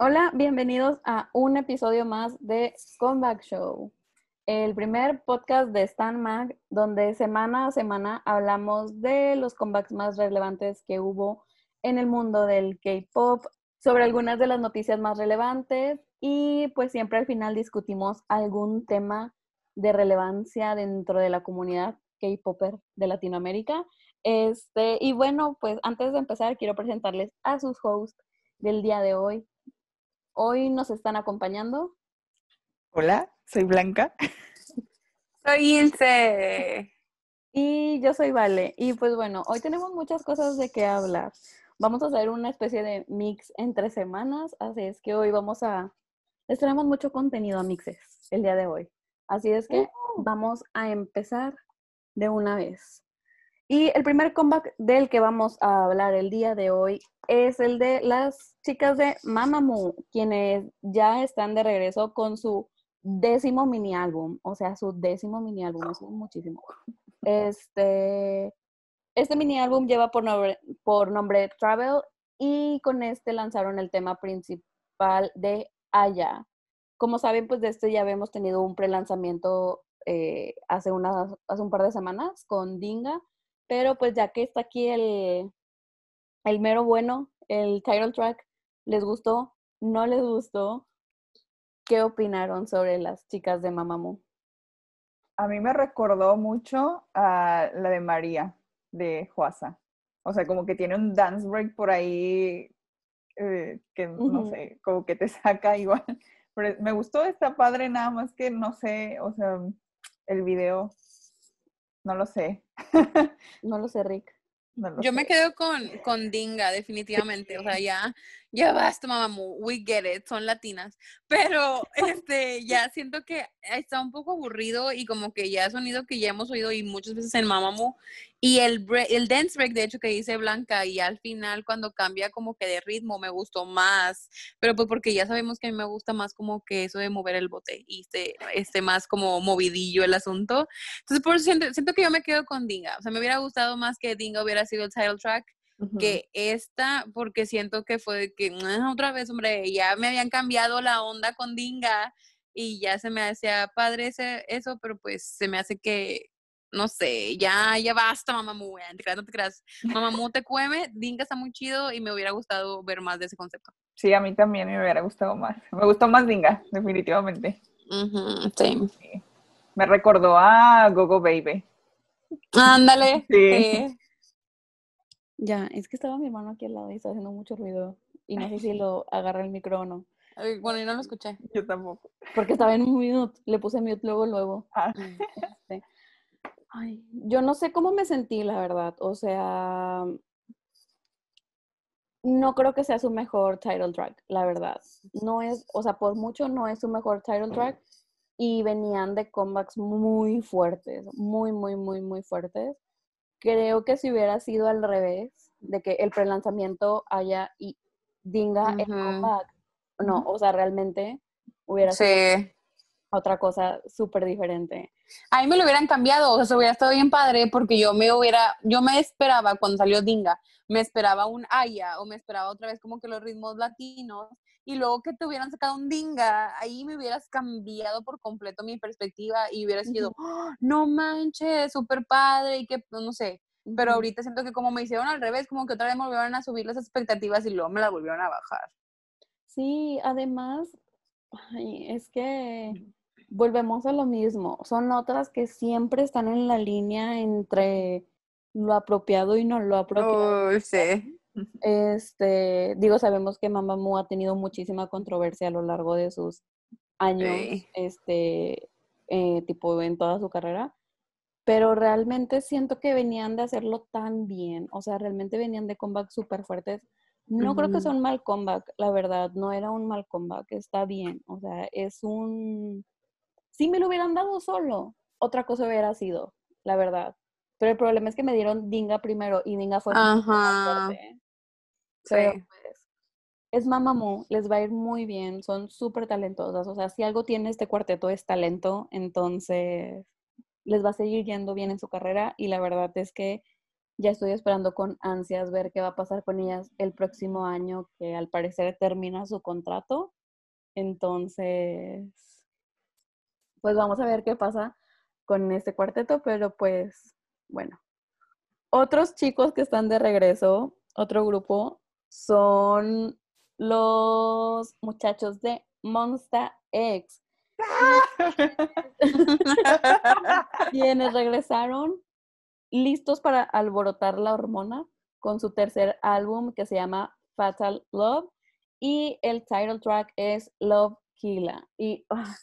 Hola, bienvenidos a un episodio más de Comeback Show, el primer podcast de Stan Mag, donde semana a semana hablamos de los comebacks más relevantes que hubo en el mundo del K-pop, sobre algunas de las noticias más relevantes y pues siempre al final discutimos algún tema de relevancia dentro de la comunidad K-popper de Latinoamérica. Este, y bueno, pues antes de empezar quiero presentarles a sus hosts del día de hoy. Hoy nos están acompañando. Hola, soy Blanca. Soy Ilse. Y yo soy Vale. Y pues bueno, hoy tenemos muchas cosas de qué hablar. Vamos a hacer una especie de mix entre semanas, así es que hoy vamos a... Les traemos mucho contenido a mixes el día de hoy. Así es que vamos a empezar de una vez. Y el primer comeback del que vamos a hablar el día de hoy es el de las chicas de Mamamoo, quienes ya están de regreso con su décimo mini álbum, o sea, su décimo mini álbum, es muchísimo. Este, este mini álbum lleva por nombre, por nombre Travel y con este lanzaron el tema principal de Aya. Como saben, pues de este ya habíamos tenido un pre-lanzamiento eh, hace, unas, hace un par de semanas con Dinga, pero pues ya que está aquí el, el mero bueno, el title track, ¿les gustó? ¿No les gustó? ¿Qué opinaron sobre las chicas de Mamamoo? A mí me recordó mucho a la de María, de Juasa. O sea, como que tiene un dance break por ahí eh, que no sé, como que te saca igual. Pero me gustó, está padre, nada más que no sé, o sea, el video, no lo sé. no lo sé, Rick. Yo me quedo con, con Dinga, definitivamente. O sea, ya, ya basta, mamá, we get it, son latinas. Pero este, ya siento que está un poco aburrido y como que ya sonido que ya hemos oído y muchas veces en Mamamoo. Y el, el dance break, de hecho, que dice Blanca, y al final cuando cambia como que de ritmo me gustó más. Pero pues porque ya sabemos que a mí me gusta más como que eso de mover el bote y este, este más como movidillo el asunto. Entonces, por eso siento, siento que yo me quedo con Dinga. O sea, me hubiera gustado más que Dinga hubiera sido el title track que esta, porque siento que fue que ah, otra vez, hombre, ya me habían cambiado la onda con Dinga y ya se me hacía padre ese, eso, pero pues se me hace que, no sé, ya, ya basta, mamá no te creas, no te creas. Mamá te cueme, Dinga está muy chido y me hubiera gustado ver más de ese concepto. Sí, a mí también me hubiera gustado más. Me gustó más Dinga, definitivamente. sí. Me recordó a Gogo Baby. Ándale. sí. Ya, es que estaba mi hermano aquí al lado y estaba haciendo mucho ruido. Y no sé si lo agarra el micrófono. Bueno, yo no lo escuché. Yo tampoco. Porque estaba en un mute. Le puse mute luego, luego. Ah. Este, ay, yo no sé cómo me sentí, la verdad. O sea, no creo que sea su mejor title track, la verdad. No es, o sea, por mucho no es su mejor title track. Y venían de comebacks muy fuertes, muy, muy, muy, muy fuertes creo que si hubiera sido al revés, de que el prelanzamiento haya y Dinga el comeback, no, o sea, realmente hubiera sido otra cosa súper diferente. A mí me lo hubieran cambiado, o sea, hubiera estado bien padre porque yo me hubiera, yo me esperaba cuando salió Dinga, me esperaba un Aya o me esperaba otra vez como que los ritmos latinos y luego que te hubieran sacado un dinga, ahí me hubieras cambiado por completo mi perspectiva y hubiera sido, ¡Ah! no manches, súper padre y que, no sé. Pero ahorita siento que como me hicieron al revés, como que otra vez me volvieron a subir las expectativas y luego me las volvieron a bajar. Sí, además, es que volvemos a lo mismo. Son otras que siempre están en la línea entre lo apropiado y no lo apropiado. sí. Este, digo, sabemos que Mamamoo ha tenido muchísima controversia a lo largo de sus años, este, eh, tipo en toda su carrera, pero realmente siento que venían de hacerlo tan bien, o sea, realmente venían de comebacks súper fuertes. No creo que sea un mal comeback, la verdad, no era un mal comeback, está bien, o sea, es un... Si me lo hubieran dado solo, otra cosa hubiera sido, la verdad. Pero el problema es que me dieron Dinga primero y Dinga fue fuerte. Pero pues, es Mamamoo, les va a ir muy bien, son súper talentosas. O sea, si algo tiene este cuarteto es talento, entonces les va a seguir yendo bien en su carrera y la verdad es que ya estoy esperando con ansias ver qué va a pasar con ellas el próximo año, que al parecer termina su contrato. Entonces, pues vamos a ver qué pasa con este cuarteto, pero pues bueno. Otros chicos que están de regreso, otro grupo, son los muchachos de Monster X. quienes regresaron listos para alborotar la hormona con su tercer álbum que se llama Fatal Love y el title track es Love Killa. Y ah,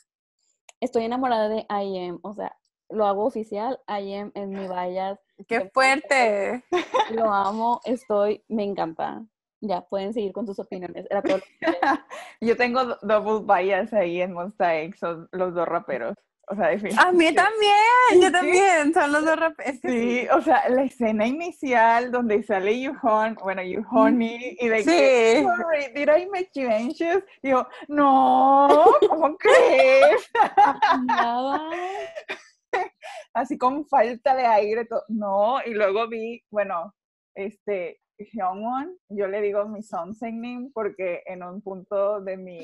estoy enamorada de I Am, o sea, lo hago oficial, I Am en mi vallas. ¡Qué fuerte! Lo amo, estoy, me encanta. Ya, pueden seguir con sus opiniones. Yo tengo double bias ahí en Monsta X, los dos raperos. O sea, A mí también, yo también, son los dos raperos. Sí, o sea, la escena inicial donde sale Yuhon, bueno, Yuhoni, y de sí. que, did I make you anxious? Digo, no, ¿cómo crees? Así con falta de aire, no, y luego vi, bueno, este, Hyungwon, yo le digo mi Sonsengnim porque en un punto de mi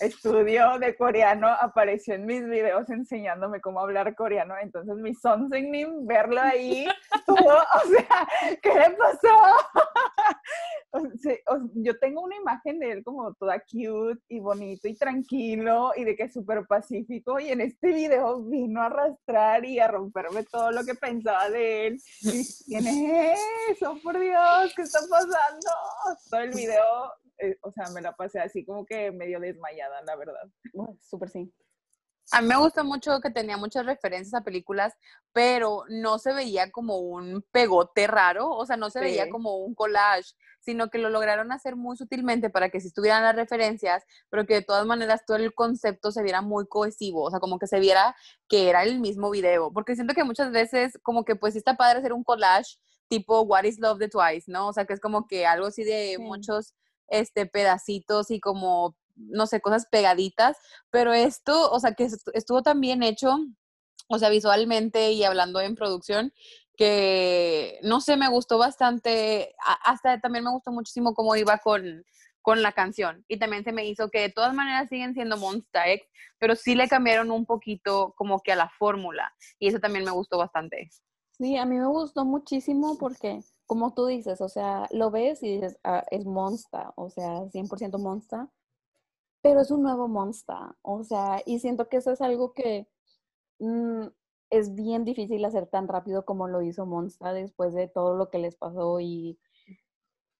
estudio de coreano apareció en mis videos enseñándome cómo hablar coreano, entonces mi Sonsengnim, verlo ahí, todo, o sea, ¿qué le pasó? yo tengo una imagen de él como toda cute y bonito y tranquilo y de que es súper pacífico y en este video vino a arrastrar y a romperme todo lo que pensaba de él. Y, ¿Quién es eso? Por Dios, ¿qué está pasando? Todo el video, eh, o sea, me la pasé así como que medio desmayada, la verdad. Súper sí. A mí me gustó mucho que tenía muchas referencias a películas, pero no se veía como un pegote raro, o sea, no se veía como un collage, sino que lo lograron hacer muy sutilmente para que si estuvieran las referencias, pero que de todas maneras todo el concepto se viera muy cohesivo, o sea, como que se viera que era el mismo video, porque siento que muchas veces como que pues está padre hacer un collage tipo What is Love the Twice, ¿no? O sea, que es como que algo así de muchos este pedacitos y como no sé, cosas pegaditas, pero esto, o sea, que estuvo tan bien hecho, o sea, visualmente y hablando en producción, que no sé, me gustó bastante, hasta también me gustó muchísimo cómo iba con, con la canción. Y también se me hizo que de todas maneras siguen siendo Monster X, pero sí le cambiaron un poquito como que a la fórmula. Y eso también me gustó bastante. Sí, a mí me gustó muchísimo porque, como tú dices, o sea, lo ves y dices, ah, es Monster, o sea, 100% Monster pero es un nuevo Monster, o sea, y siento que eso es algo que mm, es bien difícil hacer tan rápido como lo hizo Monster después de todo lo que les pasó y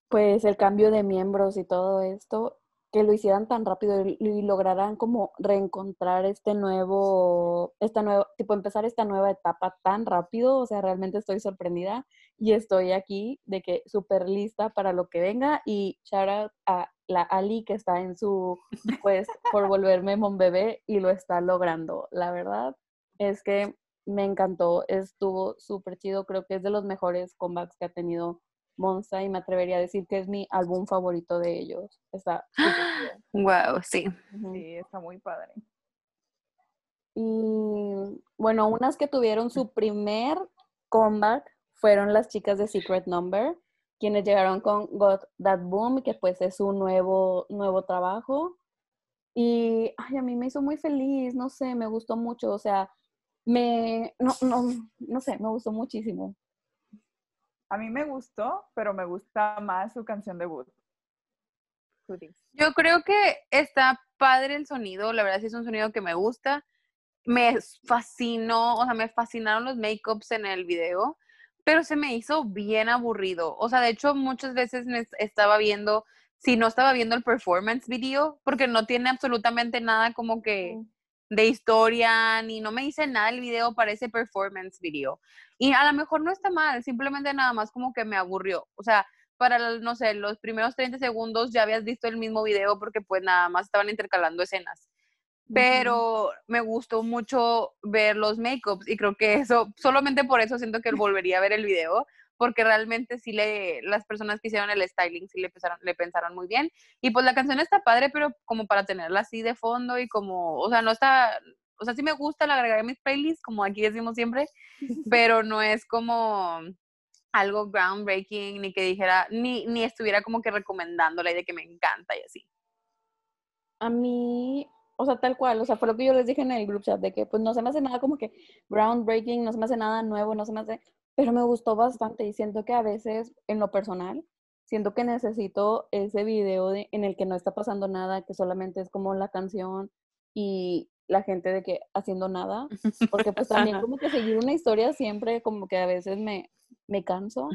pues el cambio de miembros y todo esto, que lo hicieran tan rápido y, y lograran como reencontrar este nuevo, esta nueva, tipo empezar esta nueva etapa tan rápido, o sea, realmente estoy sorprendida y estoy aquí de que súper lista para lo que venga y shout out a la Ali que está en su pues por volverme mon bebé y lo está logrando. La verdad es que me encantó, estuvo súper chido, creo que es de los mejores comebacks que ha tenido Monza y me atrevería a decir que es mi álbum favorito de ellos. Está Wow, sí. Sí, está muy padre. Y bueno, unas que tuvieron su primer comeback fueron las chicas de Secret Number quienes llegaron con Got That Boom, que pues es un nuevo, nuevo trabajo. Y ay, a mí me hizo muy feliz, no sé, me gustó mucho, o sea, me, no, no, no sé, me gustó muchísimo. A mí me gustó, pero me gusta más su canción debut. Yo creo que está padre el sonido, la verdad sí es un sonido que me gusta. Me fascinó, o sea, me fascinaron los make-ups en el video pero se me hizo bien aburrido. O sea, de hecho, muchas veces me estaba viendo, si no estaba viendo el performance video, porque no tiene absolutamente nada como que de historia, ni no me dice nada el video para ese performance video. Y a lo mejor no está mal, simplemente nada más como que me aburrió. O sea, para, no sé, los primeros 30 segundos ya habías visto el mismo video porque pues nada más estaban intercalando escenas pero me gustó mucho ver los make-ups y creo que eso, solamente por eso siento que volvería a ver el video, porque realmente sí le, las personas que hicieron el styling sí le pensaron, le pensaron muy bien. Y pues la canción está padre, pero como para tenerla así de fondo y como, o sea, no está, o sea, sí me gusta, la agregaré a mis playlists, como aquí decimos siempre, pero no es como, algo groundbreaking, ni que dijera, ni, ni estuviera como que recomendándola y de que me encanta y así. A mí, o sea, tal cual, o sea, fue lo que yo les dije en el group chat, de que pues no se me hace nada como que groundbreaking, no se me hace nada nuevo, no se me hace, pero me gustó bastante y siento que a veces, en lo personal, siento que necesito ese video de, en el que no está pasando nada, que solamente es como la canción y la gente de que haciendo nada, porque pues también como que seguir una historia siempre como que a veces me, me canso.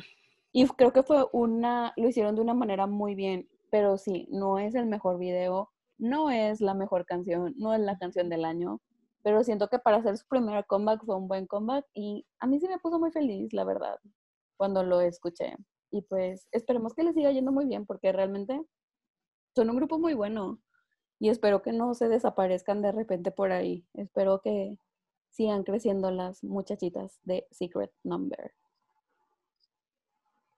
Y creo que fue una, lo hicieron de una manera muy bien, pero sí, no es el mejor video, no es la mejor canción, no es la canción del año, pero siento que para hacer su primer comeback fue un buen comeback y a mí sí me puso muy feliz, la verdad, cuando lo escuché. Y pues esperemos que les siga yendo muy bien porque realmente son un grupo muy bueno y espero que no se desaparezcan de repente por ahí. Espero que sigan creciendo las muchachitas de Secret Number.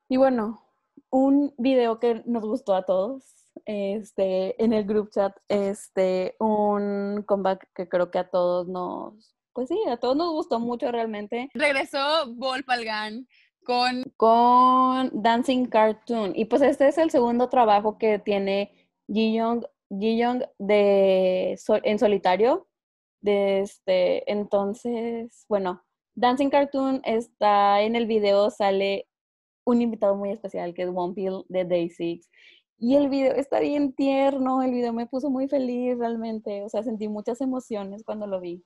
Y bueno, un video que nos gustó a todos este, en el group chat, este, un comeback que creo que a todos nos, pues sí, a todos nos gustó mucho realmente. Regresó Volpalgan con... Con Dancing Cartoon. Y pues este es el segundo trabajo que tiene Ji Young, de, en solitario. De este, entonces, bueno, Dancing Cartoon está en el video, sale un invitado muy especial que es One Pill de Day Six. Y el video está bien tierno, el video me puso muy feliz realmente, o sea, sentí muchas emociones cuando lo vi.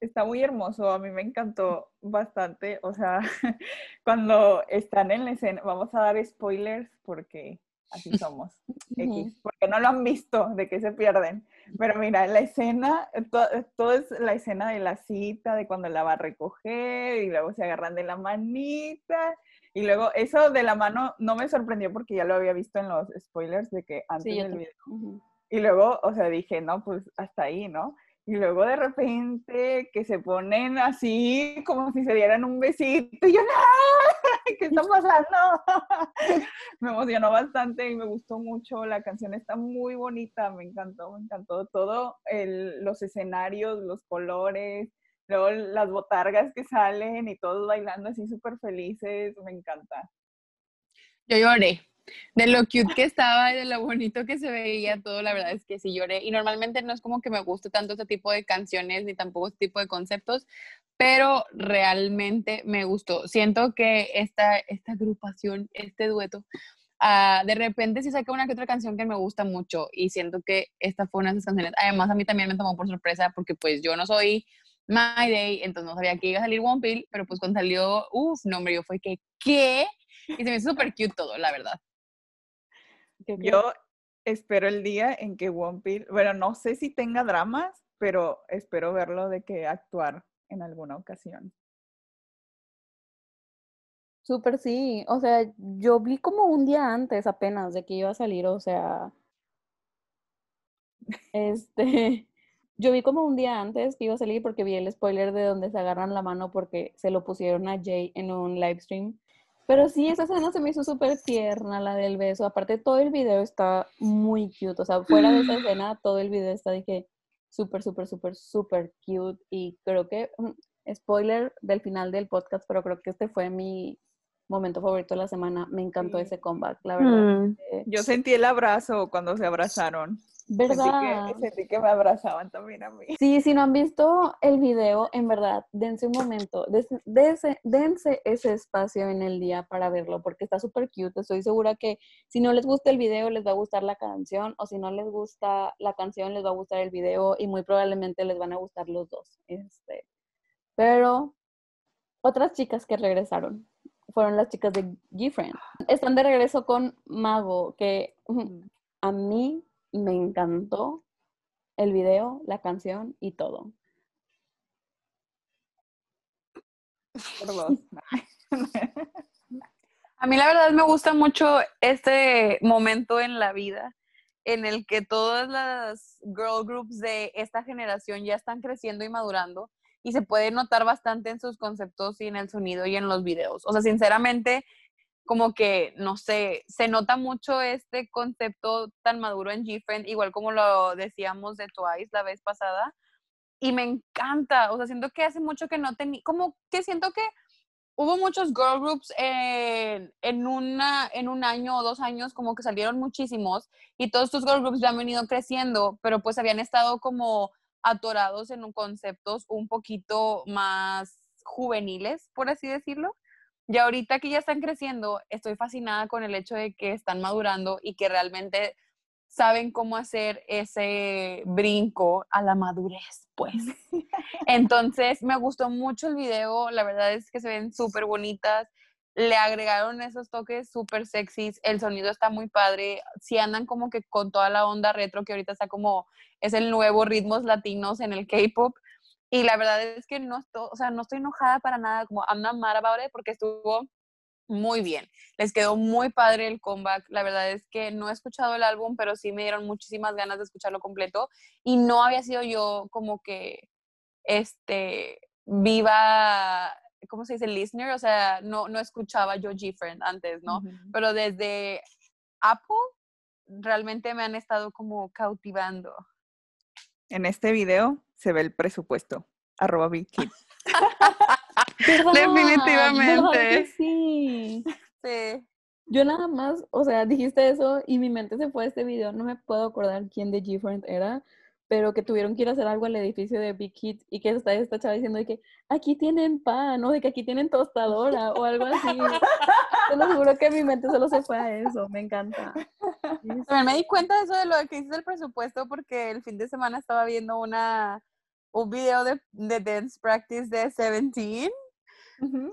Está muy hermoso, a mí me encantó bastante, o sea, cuando están en la escena, vamos a dar spoilers porque así somos, porque no lo han visto, de que se pierden. Pero mira, la escena, todo, es la escena de la cita, de cuando la va a recoger y luego se agarran de la manita y luego eso de la mano no me sorprendió porque ya lo había visto en los spoilers de que antes del video. Y luego, o sea, dije, no, pues hasta ahí, ¿no? Y luego de repente que se ponen así como si se dieran un besito y yo, ¡no! ¿Qué está pasando? me emocionó bastante y me gustó mucho. La canción está muy bonita, me encantó, me encantó todo, el, los escenarios, los colores, luego las botargas que salen y todos bailando así súper felices, me encanta. Yo lloré. De lo cute que estaba y de lo bonito que se veía todo, la verdad es que sí lloré. Y normalmente no es como que me guste tanto este tipo de canciones ni tampoco este tipo de conceptos, pero realmente me gustó. Siento que esta, esta agrupación, este dueto, uh, de repente sí saca una que otra canción que me gusta mucho y siento que esta fue una de esas canciones. Además, a mí también me tomó por sorpresa porque pues yo no soy My Day, entonces no sabía que iba a salir One Pill, pero pues cuando salió, uff, no, hombre, yo fue que, ¿qué? Y se me hizo súper cute todo, la verdad. Yo espero el día en que One Pill, bueno, no sé si tenga dramas, pero espero verlo de que actuar en alguna ocasión. Súper sí, o sea, yo vi como un día antes apenas de que iba a salir, o sea, este, yo vi como un día antes que iba a salir porque vi el spoiler de donde se agarran la mano porque se lo pusieron a Jay en un live stream. Pero sí, esa escena se me hizo súper tierna, la del beso. Aparte, todo el video está muy cute. O sea, fuera de esa escena, todo el video está, dije, súper, súper, súper, súper cute. Y creo que, mm, spoiler del final del podcast, pero creo que este fue mi momento favorito de la semana. Me encantó ese comeback, la verdad. Mm. Yo sentí el abrazo cuando se abrazaron. ¿Verdad? Sentí que, me abrazaban también a mí. Sí, si no han visto el video, en verdad, dense un momento, dense, dense ese espacio en el día para verlo, porque está súper cute. Estoy segura que si no les gusta el video, les va a gustar la canción, o si no les gusta la canción, les va a gustar el video, y muy probablemente les van a gustar los dos. Este. Pero otras chicas que regresaron fueron las chicas de Gfriend. Están de regreso con Mago, que a mí me encantó el video, la canción y todo. A mí la verdad me gusta mucho este momento en la vida en el que todas las girl groups de esta generación ya están creciendo y madurando y se puede notar bastante en sus conceptos y en el sonido y en los videos. O sea, sinceramente, como que, no sé, se nota mucho este concepto tan maduro en GFriend, igual como lo decíamos de Twice la vez pasada, y me encanta, o sea, siento que hace mucho que no tenía, como que siento que hubo muchos girl groups en, en, una, en un año o dos años, como que salieron muchísimos, y todos estos girl groups ya han venido creciendo, pero pues habían estado como atorados en conceptos un poquito más juveniles, por así decirlo. Y ahorita que ya están creciendo, estoy fascinada con el hecho de que están madurando y que realmente saben cómo hacer ese brinco a la madurez, pues. Entonces, me gustó mucho el video, la verdad es que se ven súper bonitas, le agregaron esos toques súper sexys, el sonido está muy padre, si andan como que con toda la onda retro que ahorita está como, es el nuevo ritmos latinos en el K-pop, y la verdad es que no estoy, o sea, no estoy enojada para nada, como I'm not mad about it, porque estuvo muy bien. Les quedó muy padre el comeback. La verdad es que no he escuchado el álbum, pero sí me dieron muchísimas ganas de escucharlo completo. Y no había sido yo como que, este, viva, ¿cómo se dice? Listener. O sea, no, no escuchaba yo G-Friend antes, ¿no? Pero desde Apple, realmente me han estado como cautivando. En este video se ve el presupuesto. Arroba Big Definitivamente. sí. Sí. Yo nada más, o sea, dijiste eso y mi mente se fue a este video. No me puedo acordar quién de G-Friend era, pero que tuvieron que ir a hacer algo al edificio de Big Hit y que está esta chava diciendo de que aquí tienen pan, o de que aquí tienen tostadora o algo así. Te lo juro que mi mente solo se fue a eso. Me encanta. Me di cuenta de eso de lo que hiciste el presupuesto porque el fin de semana estaba viendo una un video de, de dance practice de Seventeen.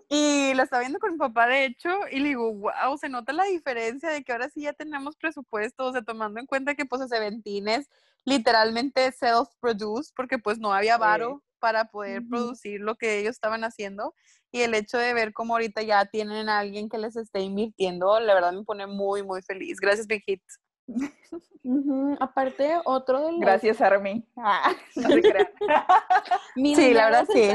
Y lo estaba viendo con mi papá, de hecho, y le digo, wow, se nota la diferencia de que ahora sí ya tenemos presupuesto, o sea, tomando en cuenta que pues Seventeen es literalmente self-produced, porque pues no había varo para poder producir lo que ellos estaban haciendo, y el hecho de ver cómo ahorita ya tienen a alguien que les esté invirtiendo, la verdad me pone muy, muy feliz. Gracias, Big Hit. Aparte, otro de los... Gracias, Army. Ah, no sí, la verdad sí.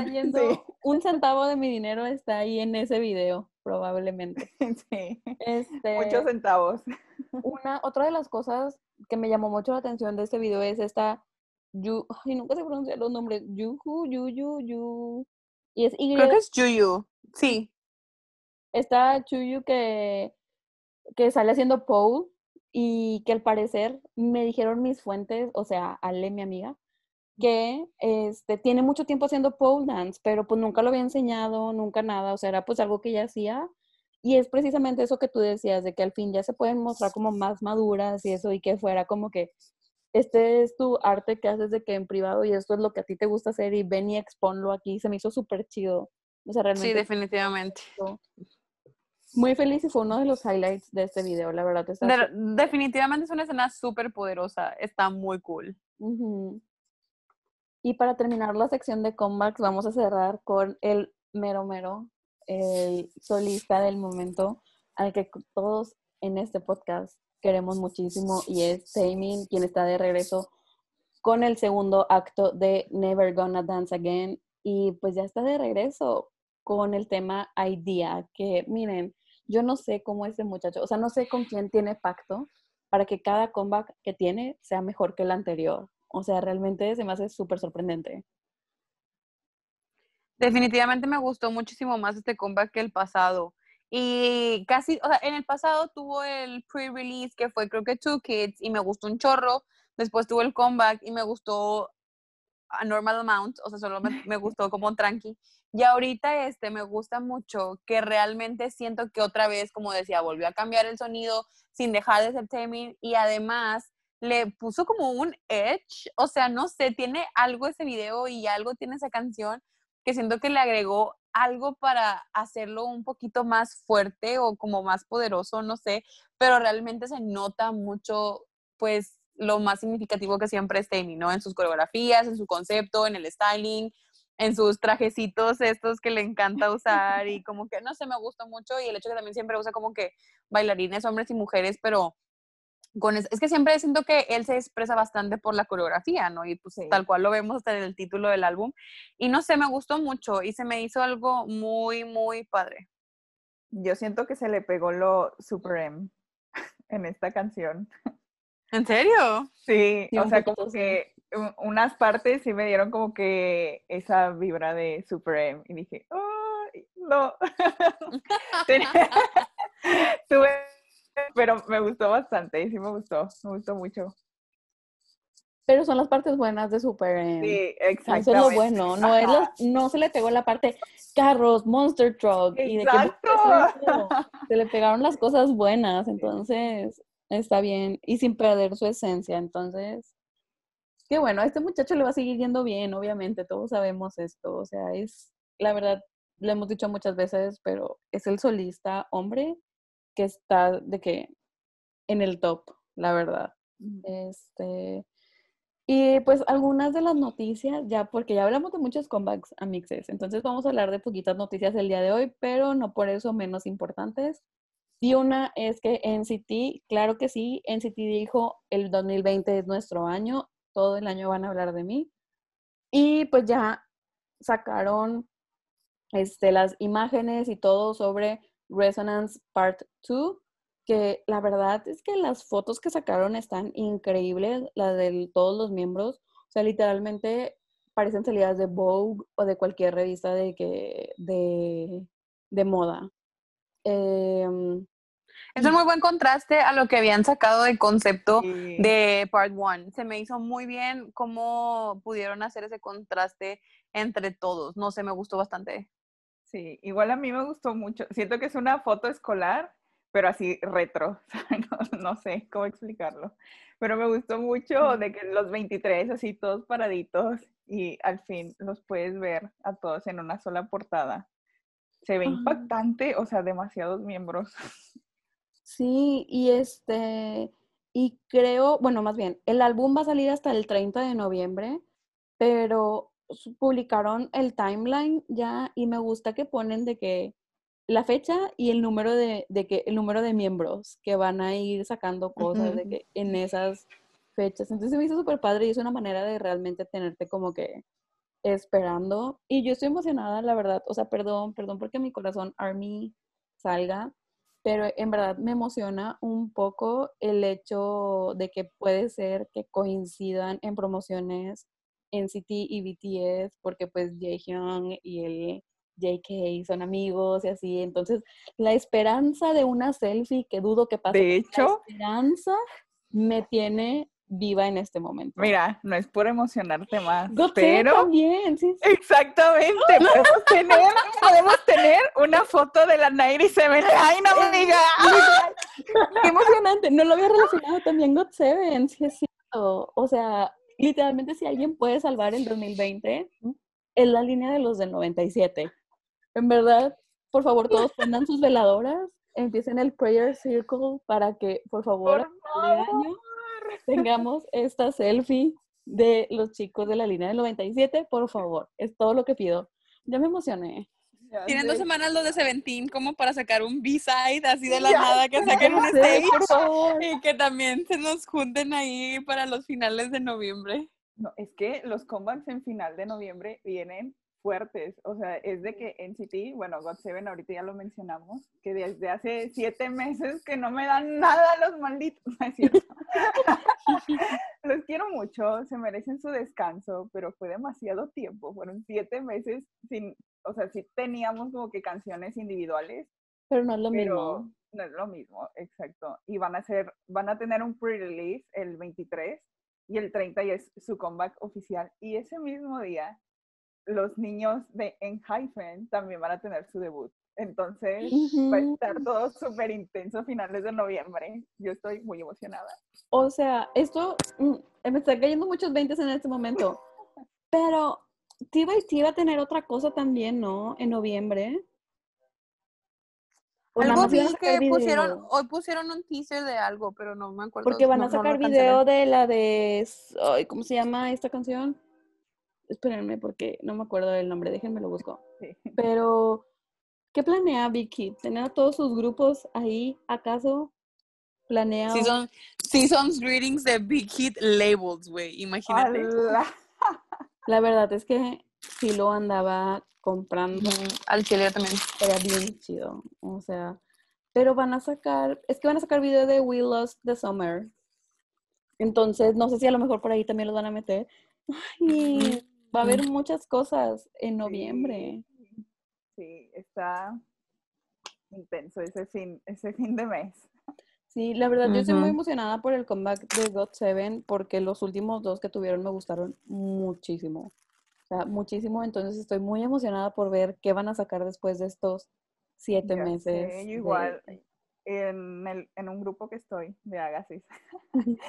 Un centavo de mi dinero está ahí en ese video, probablemente. Sí. Este, Muchos centavos. Una, otra de las cosas que me llamó mucho la atención de este video es esta Yu, ay, nunca se pronuncian los nombres. Yuhu, Yuyu, Yu. Y es Y. Creo que es Yuyu. Sí. Está Chuyu que, que sale haciendo pole y que al parecer me dijeron mis fuentes, o sea, Ale, mi amiga, que este, tiene mucho tiempo haciendo pole dance, pero pues nunca lo había enseñado, nunca nada, o sea, era pues algo que ella hacía. Y es precisamente eso que tú decías, de que al fin ya se pueden mostrar como más maduras y eso, y que fuera como que este es tu arte que haces de que en privado y esto es lo que a ti te gusta hacer y ven y exponlo aquí, se me hizo súper chido. O sea, realmente. Sí, definitivamente muy feliz y fue uno de los highlights de este video, la verdad. definitivamente es una escena súper poderosa, está muy cool. Y para terminar la sección de comebacks, vamos a cerrar con el mero mero, el solista del momento, al que todos en este podcast queremos muchísimo, y es Taemin, quien está de regreso con el segundo acto de Never Gonna Dance Again. Y pues ya está de regreso con el tema Idea, que miren, yo no sé cómo ese muchacho, o sea, no sé con quién tiene pacto para que cada comeback que tiene sea mejor que el anterior. O sea, realmente se me hace súper sorprendente. Definitivamente me gustó muchísimo más este comeback que el pasado. Y casi, o sea, en el pasado tuvo el pre-release que fue creo que Two Kids y me gustó un chorro. Después tuvo el comeback y me gustó a normal amount, o sea, solo me, me gustó como tranqui. Y ahorita este me gusta mucho que realmente siento que otra vez, como decía, volvió a cambiar el sonido sin dejar de ser timing y además le puso como un edge, o sea, no sé, tiene algo ese video y algo tiene esa canción que siento que le agregó algo para hacerlo un poquito más fuerte o como más poderoso, no sé, pero realmente se nota mucho, pues, lo más significativo que siempre es Tammy, ¿no? En sus coreografías, en su concepto, en el styling, en sus trajecitos estos que le encanta usar y como que, no sé, me gusta mucho y el hecho que también siempre usa como que bailarines, hombres y mujeres, pero con es, que siempre siento que él se expresa bastante por la coreografía, ¿no? Y pues tal cual lo vemos hasta en el título del álbum. Y no sé, me gustó mucho y se me hizo algo muy, muy padre. Yo siento que se le pegó lo Super M en esta canción. ¿En serio? Sí, o sea, como que unas partes sí me dieron como que esa vibra de Super M y dije, oh, no. Pero me gustó bastante, sí me gustó, me gustó mucho. Pero son las partes buenas de Super M. Sí, Eso es exactamente. lo bueno, no, es no se le pegó la parte carros, monster truck y de que se le pegaron las cosas buenas, entonces está bien y sin perder su esencia, entonces qué bueno, a este muchacho le va a seguir yendo bien, obviamente, todos sabemos esto, o sea, es la verdad, lo hemos dicho muchas veces, pero es el solista hombre que está de que en el top, la verdad. Este, y pues algunas de las noticias, ya porque ya hablamos de muchos comebacks a mixes, entonces vamos a hablar de poquitas noticias el día de hoy, pero no por eso menos importantes. Y una es que NCT, claro que sí, NCT dijo el 2020 es nuestro año, todo el año van a hablar de mí. Y pues ya sacaron este, las imágenes y todo sobre Resonance Part 2, que la verdad es que las fotos que sacaron están increíbles, las de todos los miembros, o sea, literalmente parecen salidas de Vogue o de cualquier revista de, que, de, de moda. Em, Es un muy buen contraste a lo que habían sacado de concepto Sí. de Part 1. Se me hizo muy bien cómo pudieron hacer ese contraste entre todos. No sé, me gustó bastante. Sí, igual a mí me gustó mucho. Siento que es una foto escolar, pero así retro. No, no sé cómo explicarlo. Pero me gustó mucho de que los 23 así todos paraditos y al fin los puedes ver a todos en una sola portada. Se ve impactante, o sea, demasiados miembros. Sí, y este, y creo, bueno, más bien, el álbum va a salir hasta el 30 de noviembre, pero publicaron el timeline ya y me gusta que ponen de que la fecha y el número de, de que el número de miembros que van a ir sacando cosas de que en esas fechas. Entonces se me hizo súper padre y es una manera de realmente tenerte como que esperando. Y yo estoy emocionada, la verdad. O sea, perdón, perdón porque mi corazón Army salga, pero en verdad me emociona un poco el hecho de que puede ser que coincidan en promociones NCT y BTS, porque pues Jaehyung y el JK son amigos y así. Entonces, la esperanza de una selfie, que dudo que pase, De la hecho, esperanza me tiene viva en este momento. mira, no es por emocionarte más, Godzilla pero también, sí, sí. exactamente, podemos tener, podemos tener una foto de la 97 line, amiga. Qué emocionante. No lo había relacionado también God Seven, sí es cierto. O sea, literalmente si alguien puede salvar el 2020, es la línea de los del 97. En verdad, por favor, todos prendan sus veladoras, empiecen el prayer circle para que, por favor, Por favor. año tengamos esta selfie de los chicos de la línea del 97, por favor. Es todo lo que pido. Ya me emocioné. Ya Tienen dos semanas los de Seventeen como para sacar un B-side así de la Ya nada, que saquen un stage por favor. y que también se nos junten ahí para los finales de noviembre. No, es que los comebacks en final de noviembre vienen fuertes. O sea, es de que NCT, bueno, GOT7 ahorita ya lo mencionamos, que desde hace siete meses que no me dan nada los malditos. No es cierto. los quiero mucho, se merecen su descanso, pero fue demasiado tiempo. Fueron siete meses sin, o sea, sí teníamos como que canciones individuales, Pero no es lo pero mismo. no es lo mismo, exacto. Y van a hacer, van a tener un pre-release el 23 y el 30 ya es su comeback oficial. Y ese mismo día, los niños de Enhypen también van a tener su debut. Entonces, va a estar todo súper intenso a finales de noviembre. Yo estoy muy emocionada. O sea, esto mm, me está cayendo muchos 20 en este momento. Pero Tiva va a tener otra cosa también, ¿no? En noviembre. O Algo vi que pusieron, hoy pusieron un teaser de algo, pero no me acuerdo. Porque van a no sacar video de la de. ¿Cómo se llama esta canción? Espérenme, porque no me acuerdo del nombre, déjenme lo busco. Sí. Pero, ¿qué planea Vicky? ¿Tener a todos sus grupos ahí, acaso? ¿Planea Sí un- son, sí son greetings de Big Hit Labels, güey, imagínate. La verdad es que sí lo andaba comprando. Al chile también. Era bien chido. O sea, pero van a sacar, es que van a sacar video de We Lost the Summer. Entonces, no sé si a lo mejor por ahí también los van a meter. Ay, va a haber muchas cosas en noviembre. Sí, está intenso ese fin, ese fin de mes. Sí, la verdad, yo estoy muy emocionada por el comeback de God Seven porque los últimos dos que tuvieron me gustaron muchísimo. O sea, muchísimo. Entonces estoy muy emocionada por ver qué van a sacar después de estos siete Ya sé, meses. yo de- igual, en, el, en un grupo que estoy de Agassiz,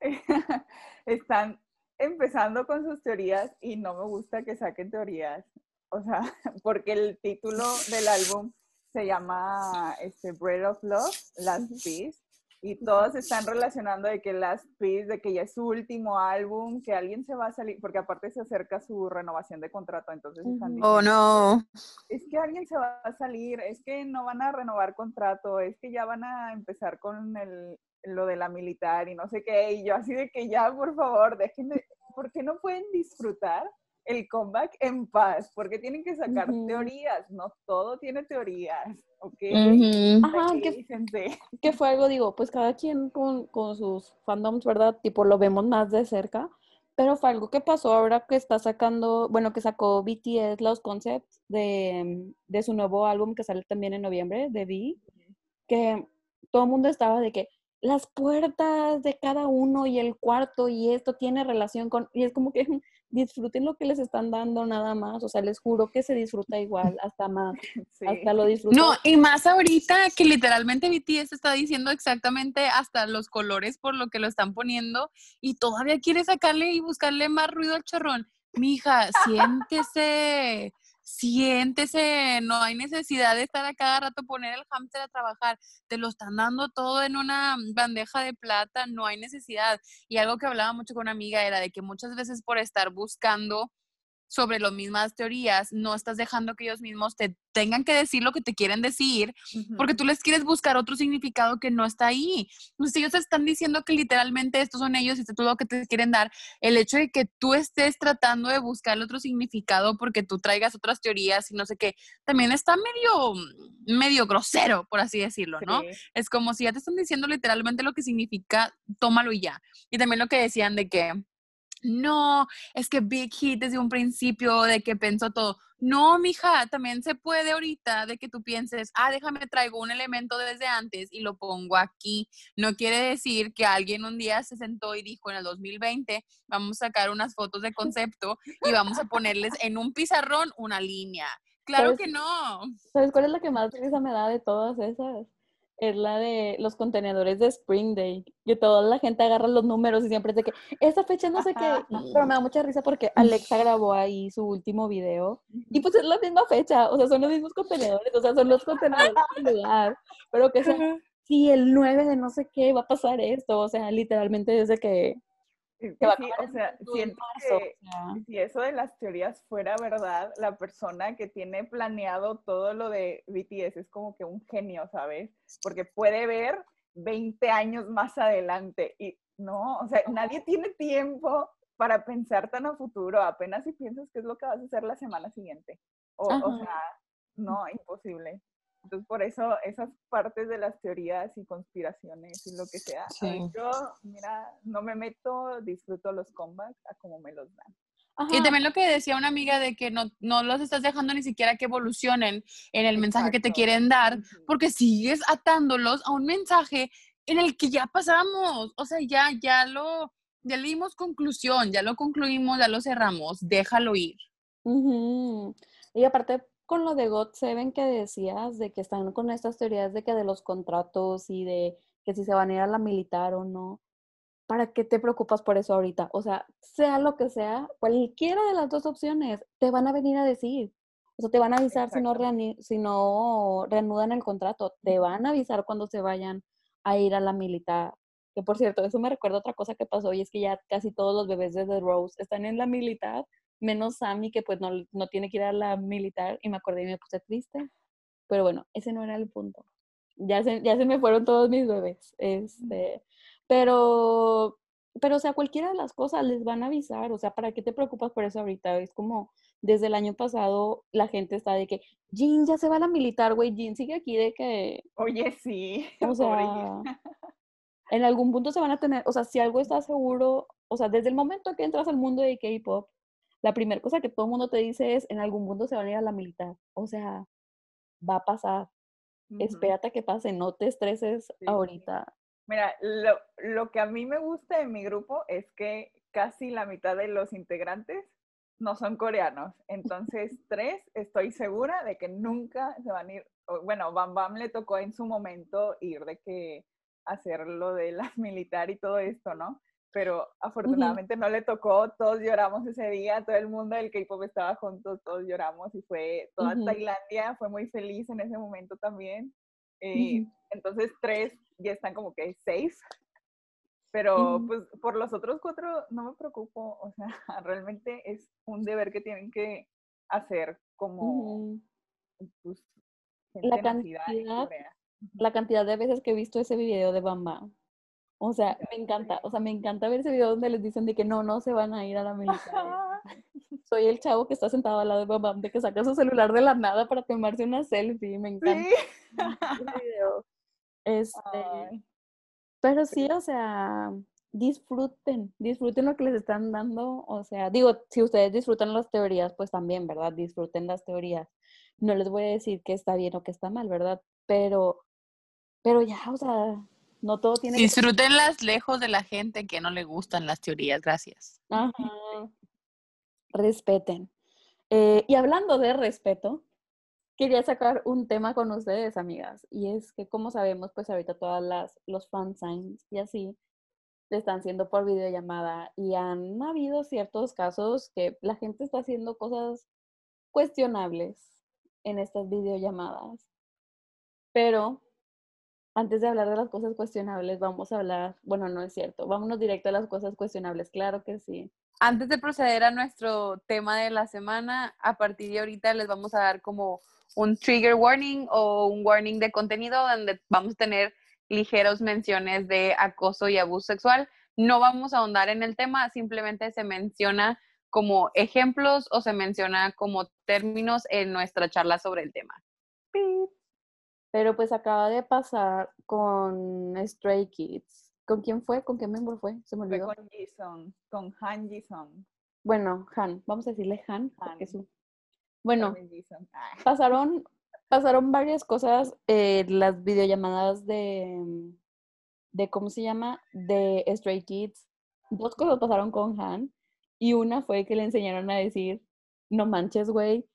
están empezando con sus teorías y no me gusta que saquen teorías. O sea, porque el título del álbum se llama este, Bread of Love, Last Piece, y todos están relacionando de que Last Piece, de que ya es su último álbum, que alguien se va a salir, porque aparte se acerca su renovación de contrato, entonces están Ujú. diciendo Oh, no. es que alguien se va a salir, es que no van a renovar contrato, es que ya van a empezar con el, lo de la militar y no sé qué, y yo así de que ya, por favor, dejen de, ¿por qué no pueden disfrutar el comeback en paz? Porque tienen que sacar Ujú. teorías, no todo tiene teorías, ¿ok? Ujú. Ajá, que, que fue algo, digo, pues cada quien con, con sus fandoms, ¿verdad? Tipo, lo vemos más de cerca. Pero fue algo que pasó ahora que está sacando, bueno, que sacó BTS los concepts de, de su nuevo álbum que sale también en noviembre, de V, que todo el mundo estaba de que las puertas de cada uno y el cuarto y esto tiene relación con, y es como que disfruten lo que les están dando nada más, o sea, les juro que se disfruta igual, hasta más, Sí. hasta lo disfrutas. No, y más ahorita que literalmente BTS está diciendo exactamente hasta los colores por lo que lo están poniendo y todavía quiere sacarle y buscarle más ruido al chorrón. Mija, siéntese, siéntese, no hay necesidad de estar a cada rato poner el hámster a trabajar, te lo están dando todo en una bandeja de plata, no hay necesidad. Y algo que hablaba mucho con una amiga era de que muchas veces por estar buscando sobre las mismas teorías, no estás dejando que ellos mismos te tengan que decir lo que te quieren decir, Ujú. porque tú les quieres buscar otro significado que no está ahí. Entonces ellos están diciendo que literalmente estos son ellos y esto es todo lo que te quieren dar. El hecho de que tú estés tratando de buscar otro significado porque tú traigas otras teorías y no sé qué, también está medio, medio grosero, por así decirlo, ¿no? Sí. Es como si ya te están diciendo literalmente lo que significa, tómalo y ya. Y también lo que decían de que, no, es que Big Hit desde un principio de que pensó todo. No, mija, también se puede ahorita de que tú pienses, ah, déjame traigo un elemento desde antes y lo pongo aquí. No quiere decir que alguien un día se sentó y dijo en el 2020, vamos a sacar unas fotos de concepto y vamos a ponerles en un pizarrón una línea. Claro que no. ¿Sabes cuál es la que más risa me da de todas esas? Es la de los contenedores de Spring Day, que toda la gente agarra los números y siempre es de que esa fecha no sé qué, pero me da mucha risa porque Alexa grabó ahí su último video y pues es la misma fecha, o sea, son los mismos contenedores, o sea, son los contenedores del lugar, pero que sea, sí, el 9 de no sé qué va a pasar esto, o sea, literalmente desde que se va sí, o sea, mundo en siento marzo, que o sea. si eso de las teorías fuera verdad, la persona que tiene planeado todo lo de BTS es como que un genio, ¿sabes? Porque puede ver 20 años más adelante y no, o sea, nadie tiene tiempo para pensar tan a futuro, apenas si piensas qué es lo que vas a hacer la semana siguiente. O, o sea, no, imposible. Entonces, por eso esas partes de las teorías y conspiraciones y lo que sea, Sí. yo, mira, no me meto, disfruto los comebacks a como me los dan. Y Ajá, también lo que decía una amiga de que no, no los estás dejando ni siquiera que evolucionen en el mensaje que te quieren dar, porque sigues atándolos a un mensaje en el que ya pasamos. O sea, ya, ya lo, ya le dimos conclusión, ya lo concluimos, ya lo cerramos, déjalo ir. Y aparte, con lo de God Seven que decías, de que están con estas teorías de que de los contratos y de que si se van a ir a la militar o no, ¿para qué te preocupas por eso ahorita? O sea, sea lo que sea, cualquiera de las dos opciones, te van a venir a decir. O sea, te van a avisar si no, si no reanudan el contrato, te van a avisar cuando se vayan a ir a la militar. Que por cierto, eso me recuerda otra cosa que pasó y es que ya casi todos los bebés de The Rose están en la militar menos Sammy que pues no, no tiene que ir a la militar y me acordé y me puse triste. Pero bueno, ese no era el punto. Ya se, ya se me fueron todos mis bebés. Este, pero, pero o sea, cualquiera de las cosas les van a avisar. O sea, ¿para qué te preocupas por eso ahorita? Es como desde el año pasado la gente está de que Jean ya se va a la militar, güey. Jean sigue aquí de que, Oye, sí, o sea, en algún punto se van a tener, o sea, si algo está seguro, o sea, desde el momento que entras al mundo de K-pop, la primera cosa que todo el mundo te dice es, en algún mundo se van a ir a la militar. O sea, va a pasar. Espérate a que pase, no te estreses ahorita. Mira, lo, lo que a mí me gusta de mi grupo es que casi la mitad de los integrantes no son coreanos. Entonces, tres, estoy segura de que nunca se van a ir. Bueno, Bam Bam le tocó en su momento ir de que hacer lo de la militar y todo esto, ¿no? Pero afortunadamente no le tocó, todos lloramos ese día, todo el mundo del K-pop estaba juntos, todos lloramos y fue, toda Tailandia fue muy feliz en ese momento también. Eh, entonces, tres ya están como que safe pero pues por los otros cuatro no me preocupo, o sea, realmente es un deber que tienen que hacer como pues, la cantidad, la cantidad de veces que he visto ese video de Bamba. O sea, me encanta, o sea, me encanta ver ese video donde les dicen de que no, no se van a ir a la militar. Soy el chavo que está sentado al lado de Bamba, de que saca su celular de la nada para tomarse una selfie, me encanta. Sí. Este, pero sí, o sea, disfruten, disfruten lo que les están dando. O sea, digo, si ustedes disfrutan las teorías, pues también, ¿verdad? Disfruten las teorías. No les voy a decir que está bien o que está mal, ¿verdad? Pero, pero ya, o sea, no todo tiene Disfrútenlas lejos de la gente que no le gustan las teorías, gracias. Ajá. Respeten. Eh, y hablando de respeto, quería sacar un tema con ustedes, amigas, y es que como sabemos, pues ahorita todas las los fan signs y así le están haciendo por videollamada y han habido ciertos casos que la gente está haciendo cosas cuestionables en estas videollamadas. Pero antes de hablar de las cosas cuestionables, vamos a hablar, bueno, no es cierto, vámonos directo a las cosas cuestionables, claro que sí. Antes de proceder a nuestro tema de la semana, a partir de ahorita les vamos a dar como un trigger warning o un warning de contenido donde vamos a tener ligeros menciones de acoso y abuso sexual. No vamos a ahondar en el tema, simplemente se menciona como ejemplos o se menciona como términos en nuestra charla sobre el tema. Pero pues acaba de pasar con Stray Kids. ¿Con quién fue? ¿Con qué miembro fue? Se me olvidó. Fue con Jisung, con Han Jisung. Bueno, Han, vamos a decirle Han, Han. es un bueno, ah. pasaron, pasaron varias cosas, eh, las videollamadas de, de, ¿cómo se llama? De Stray Kids. Dos cosas pasaron con Han y una fue que le enseñaron a decir, no manches, güey.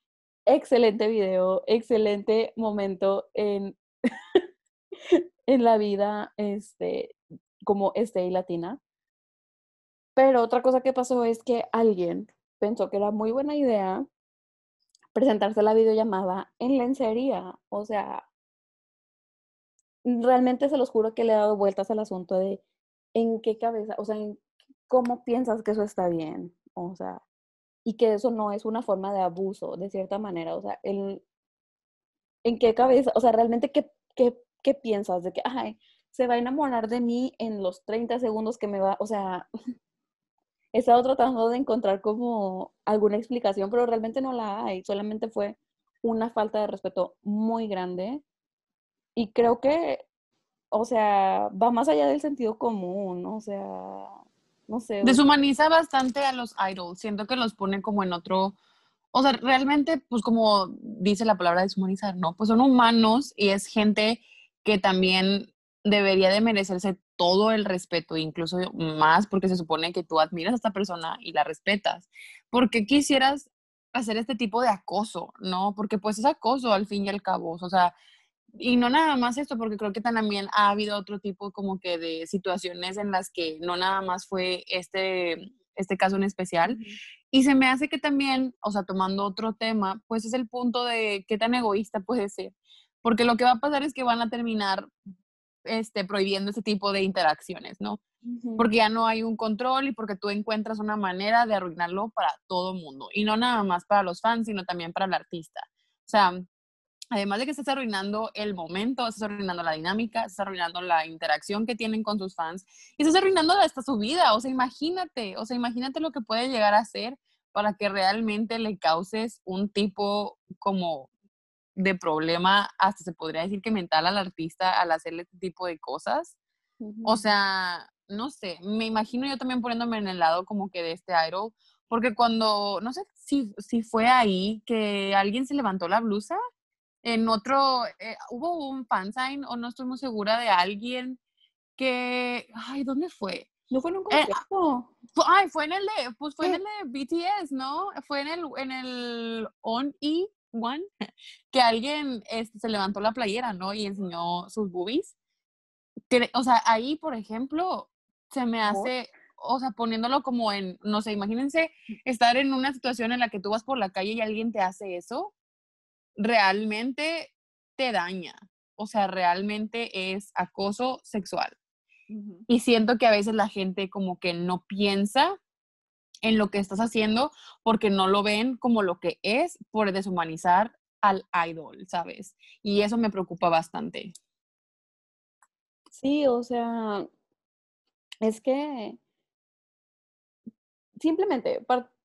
Excelente video, excelente momento en, en la vida este, como stay latina. Pero otra cosa que pasó es que alguien pensó que era muy buena idea presentarse la videollamada en lencería. O sea, realmente se los juro que le he dado vueltas al asunto de en qué cabeza, o sea, en cómo piensas que eso está bien. O sea, y que eso no es una forma de abuso, de cierta manera. O sea, el, en qué cabeza, o sea, realmente qué, qué, qué piensas de que, ay, se va a enamorar de mí en los 30 segundos que me va, o sea, he estado tratando de encontrar como alguna explicación, pero realmente no la hay. Solamente fue una falta de respeto muy grande. Y creo que, o sea, va más allá del sentido común, o sea, no sé. Deshumaniza bastante a los idols. Siento que los pone como en otro. O sea, realmente, pues como dice la palabra deshumanizar, ¿no? Pues son humanos y es gente que también debería de merecerse todo el respeto, incluso más porque se supone que tú admiras a esta persona y la respetas. ¿Por qué quisieras hacer este tipo de acoso? ¿No? Porque pues es acoso al fin y al cabo, o sea, y no nada más esto, porque creo que también ha habido otro tipo como que de situaciones en las que no nada más fue este, este caso en especial. Y se me hace que también, o sea, tomando otro tema, pues es el punto de qué tan egoísta puede ser. Porque lo que va a pasar es que van a terminar este, prohibiendo ese tipo de interacciones, ¿no? Porque ya no hay un control y porque tú encuentras una manera de arruinarlo para todo mundo. Y no nada más para los fans, sino también para el artista. O sea, además de que estás arruinando el momento, estás arruinando la dinámica, estás arruinando la interacción que tienen con sus fans y estás arruinando hasta su vida. O sea, imagínate, o sea, imagínate lo que puede llegar a ser para que realmente le causes un tipo como de problema, hasta se podría decir que mental al artista al hacerle este tipo de cosas. O sea, no sé, me imagino yo también poniéndome en el lado como que de este idol, porque cuando, no sé si, si fue ahí que alguien se levantó la blusa, en otro, eh, hubo un fansign o no estoy muy segura de alguien que, ay, ¿dónde fue? No fue en un Eh, concierto. Fu- Ay, fue en el de, pues fue en el de BTS, ¿no? Fue en el, en el On E One, que alguien este, se levantó la playera, ¿no? Y enseñó sus boobies. Que, o sea, ahí, por ejemplo, se me hace, o sea, poniéndolo como en, no sé, imagínense estar en una situación en la que tú vas por la calle y alguien te hace eso, realmente te daña. O sea, realmente es acoso sexual. Y siento que a veces la gente como que no piensa en lo que estás haciendo porque no lo ven como lo que es por deshumanizar al idol, ¿sabes? Y eso me preocupa bastante. Sí, o sea, es que simplemente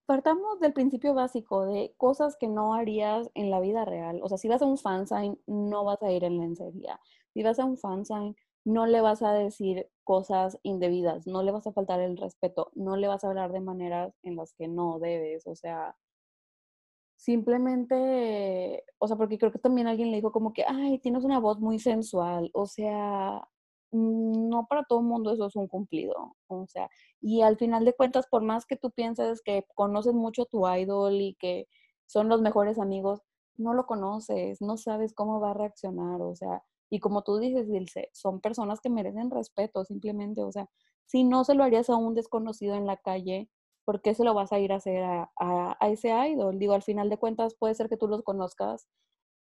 partamos del principio básico de cosas que no harías en la vida real. O sea, si vas a un fansign, no vas a ir en lencería. Si vas a un fansign, no le vas a decir cosas indebidas, no le vas a faltar el respeto, no le vas a hablar de maneras en las que no debes. O sea, simplemente, o sea, porque creo que también alguien le dijo como que, ay, tienes una voz muy sensual. O sea, no para todo el mundo eso es un cumplido. O sea, y al final de cuentas, por más que tú pienses que conoces mucho a tu idol y que son los mejores amigos, no lo conoces, no sabes cómo va a reaccionar, o sea, y como tú dices, Dilce, son personas que merecen respeto, simplemente, o sea, si no se lo harías a un desconocido en la calle, ¿por qué se lo vas a ir a hacer a, a, a ese idol? Digo, al final de cuentas puede ser que tú los conozcas,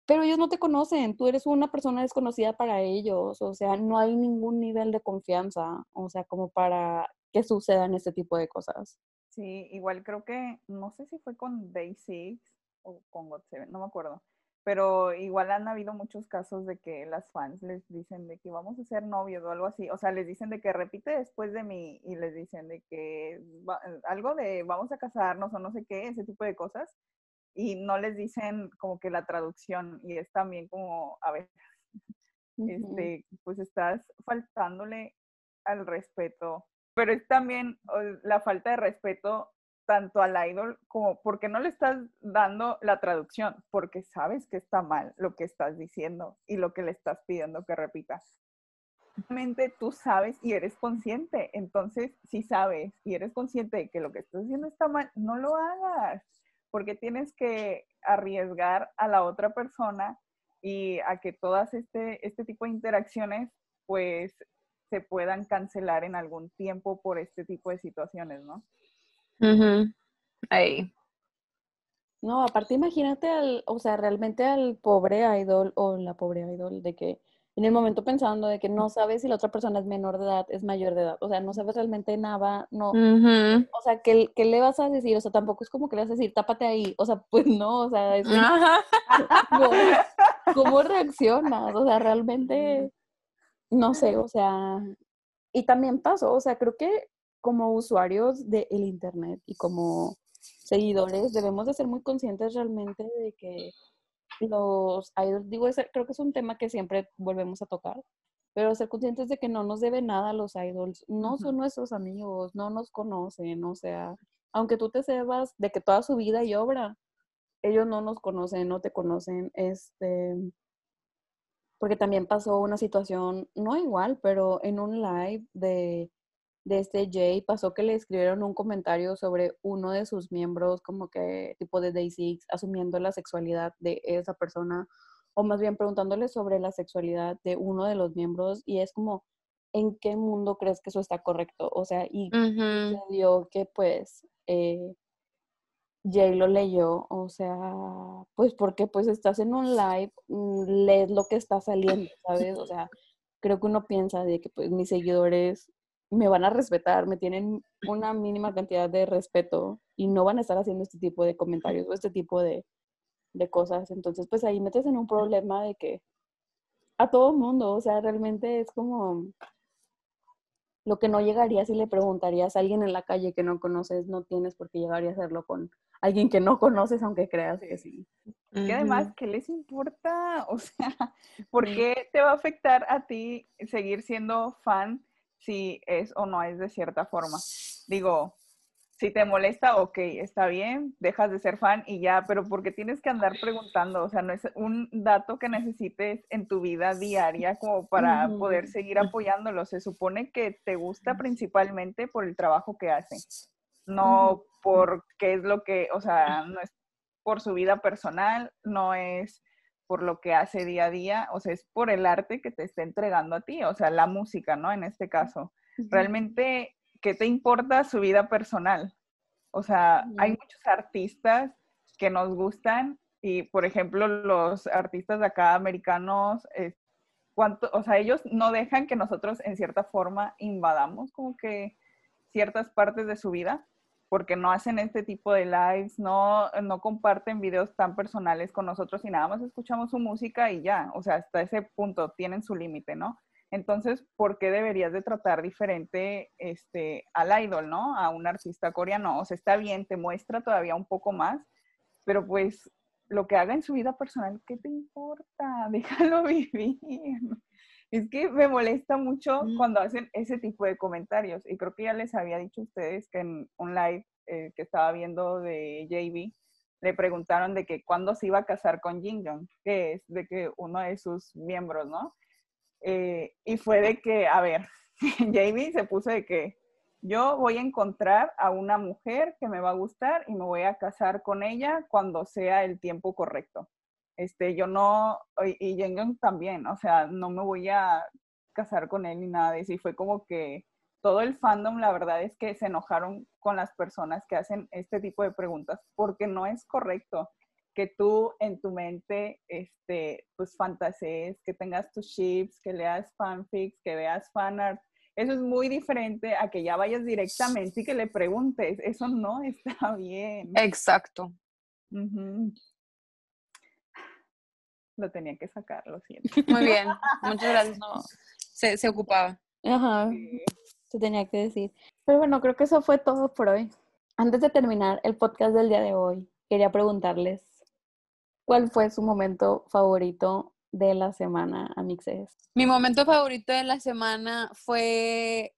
pero ellos no te conocen, tú eres una persona desconocida para ellos, o sea, no hay ningún nivel de confianza, o sea, como para que sucedan este tipo de cosas. Sí, igual creo que, no sé si fue con Day Six o con God Seven, no me acuerdo, pero igual han habido muchos casos de que las fans les dicen de que vamos a ser novios o algo así, o sea, les dicen de que repite después de mí y les dicen de que algo de vamos a casarnos o no sé qué, ese tipo de cosas, y no les dicen como que la traducción y es también como, a ver, Ujú. este, pues estás faltándole al respeto, pero es también la falta de respeto tanto al idol como porque no le estás dando la traducción, porque sabes que está mal lo que estás diciendo y lo que le estás pidiendo que repita. Realmente tú sabes y eres consciente, entonces si sabes y eres consciente de que lo que estás haciendo está mal, no lo hagas, porque tienes que arriesgar a la otra persona y a que todas este, este tipo de interacciones pues se puedan cancelar en algún tiempo por este tipo de situaciones, ¿no? Ahí. No, aparte imagínate al, o sea, realmente al pobre idol o la pobre idol de que en el momento pensando de que no sabes si la otra persona es menor de edad, es mayor de edad, o sea, no sabes realmente nada, no, o sea, ¿qué, qué le vas a decir? O sea, tampoco es como que le vas a decir, tápate ahí, o sea, pues no, o sea, es. ¿cómo, cómo reaccionas? O sea, realmente, no sé, o sea, y también pasó, o sea, creo que como usuarios del internet y como seguidores debemos de ser muy conscientes realmente de que los idols, digo, creo que es un tema que siempre volvemos a tocar, pero ser conscientes de que no nos deben nada a los idols, no son nuestros amigos, no nos conocen, o sea, aunque tú te sepas de que toda su vida y obra, ellos no nos conocen, no te conocen, este, porque también pasó una situación, no igual, pero en un live de, de este Jay pasó que le escribieron un comentario sobre uno de sus miembros, como que tipo de Day Six, asumiendo la sexualidad de esa persona, o más bien preguntándole sobre la sexualidad de uno de los miembros, y es como, ¿en qué mundo crees que eso está correcto? O sea, y Ujú. sucedió que pues eh, Jay lo leyó, o sea, pues porque pues estás en un live, mm, lees lo que está saliendo, ¿sabes? O sea, creo que uno piensa de que pues mis seguidores me van a respetar, me tienen una mínima cantidad de respeto y no van a estar haciendo este tipo de comentarios o este tipo de, de cosas. Entonces, pues ahí metes en un problema de que a todo mundo, o sea, realmente es como lo que no llegaría si le preguntarías a alguien en la calle que no conoces, no tienes por qué llegar a hacerlo con alguien que no conoces, aunque creas que sí. Que además. ¿qué les importa? O sea, ¿por qué te va a afectar a ti seguir siendo fan si es o no es de cierta forma? Digo, si te molesta, ok, está bien, dejas de ser fan y ya, pero porque tienes que andar preguntando, o sea, no es un dato que necesites en tu vida diaria como para poder seguir apoyándolo. Se supone que te gusta principalmente por el trabajo que hace, no por qué es lo que, o sea, no es por su vida personal, no es por lo que hace día a día, o sea, es por el arte que te está entregando a ti, o sea, la música, ¿no? En este caso. Realmente ¿qué te importa su vida personal? O sea, hay muchos artistas que nos gustan y, por ejemplo, los artistas de acá americanos, eh, ¿cuánto, o sea, ellos no dejan que nosotros en cierta forma invadamos como que ciertas partes de su vida porque no hacen este tipo de lives, no, no comparten videos tan personales con nosotros y nada más escuchamos su música y ya, o sea, hasta ese punto tienen su límite, ¿no? Entonces, ¿por qué deberías de tratar diferente este, al idol, ¿no? A un artista coreano. O sea, está bien, te muestra todavía un poco más, pero pues lo que haga en su vida personal, ¿qué te importa? Déjalo vivir. Es que me molesta mucho mm. cuando hacen ese tipo de comentarios. Y creo que ya les había dicho a ustedes que en un live eh, que estaba viendo de JB, le preguntaron de que cuándo se iba a casar con Jin Jong, que es de que uno de sus miembros, ¿no? Eh, y fue de que, a ver, Jamie se puso de que yo voy a encontrar a una mujer que me va a gustar y me voy a casar con ella cuando sea el tiempo correcto. Este, yo no, y Jen también, o sea, no me voy a casar con él ni nada de eso. Y fue como que todo el fandom, la verdad es que se enojaron con las personas que hacen este tipo de preguntas porque no es correcto que tú en tu mente, este, pues fantasees, que tengas tus ships, que leas fanfics, que veas fanart. Eso es muy diferente a que ya vayas directamente y que le preguntes. Eso no está bien. Exacto. Lo tenía que sacar, lo siento. Muy bien, muchas gracias. se, se ocupaba. Ajá. Se tenía que decir. Pero bueno, creo que eso fue todo por hoy. Antes de terminar el podcast del día de hoy, quería preguntarles ¿Cuál fue su momento favorito de la semana, Amixes? Mi momento favorito de la semana fue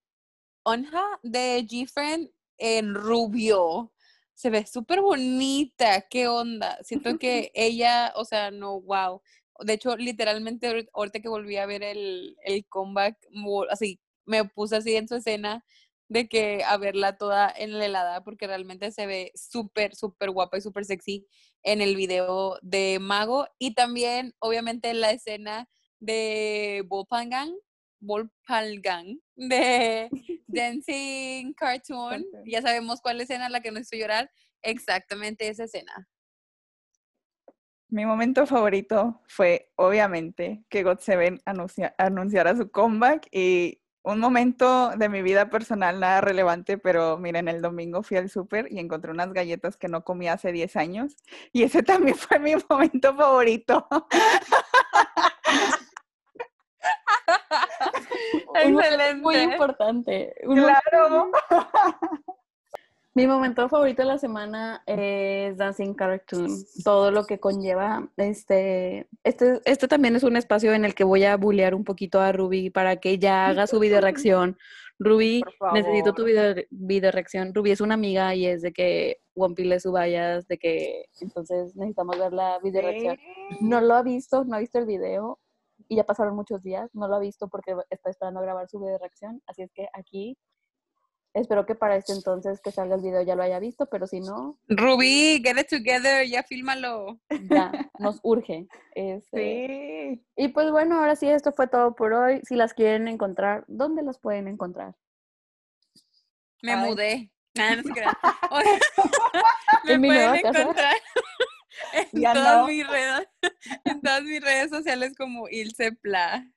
Onja de G-Friend en rubio. Se ve súper bonita, qué onda. Siento que ella, o sea, no, wow. De hecho, literalmente ahorita que volví a ver el, el comeback, así, me puse así en su escena de que a verla toda en la helada porque realmente se ve súper, súper guapa y súper sexy en el video de Mago y también obviamente en la escena de Wolfgang, Wolfgang de Dancing Cartoon, ya sabemos cuál escena la que nos hizo llorar, exactamente esa escena. Mi momento favorito fue obviamente que God Seven anunciara su comeback y un momento de mi vida personal nada relevante, pero miren, el domingo fui al súper y encontré unas galletas que no comía hace 10 años y ese también fue mi momento favorito. Excelente. Muy importante. Claro. Mi momento favorito de la semana es Dancing Cartoon, todo lo que conlleva este, este, este también es un espacio en el que voy a bullear un poquito a Ruby para que ella haga su video reacción. Ruby, necesito tu video, reacción. Ruby es una amiga y es de que One le subayas, de que entonces necesitamos ver la video reacción. No lo ha visto, no ha visto el video y ya pasaron muchos días, no lo ha visto porque está esperando a grabar su video reacción, así es que aquí Espero que para este entonces que salga el video ya lo haya visto, pero si no... Rubí, get it together, ya fílmalo. Ya, nos urge. Este, sí. Y pues bueno, ahora sí, esto fue todo por hoy. Si las quieren encontrar, ¿dónde las pueden encontrar? Me mudé. Ah, no, Me pueden encontrar en todas, mis redes, en todas mis redes sociales como Ilse Pla.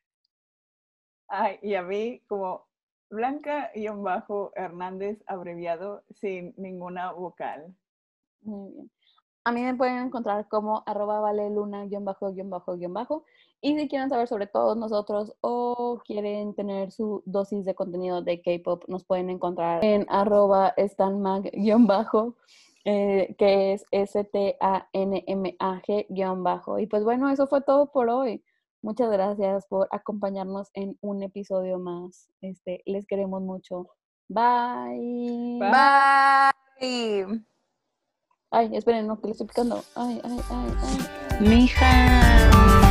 Ay, y a mí como Blanca-Bajo Hernández abreviado sin ninguna vocal. Muy bien. A mí me pueden encontrar como arroba vale luna bajo bajo bajo. Y si quieren saber sobre todos nosotros o quieren tener su dosis de contenido de K-pop, nos pueden encontrar en arroba stanmag bajo, eh, que es S-T-A-N-M-A-G bajo. Y pues bueno, eso fue todo por hoy. Muchas gracias por acompañarnos en un episodio más. Este, les queremos mucho. Bye. Bye. Ay, esperen, no, que le estoy picando. Ay, ay, ay, ay. Mija.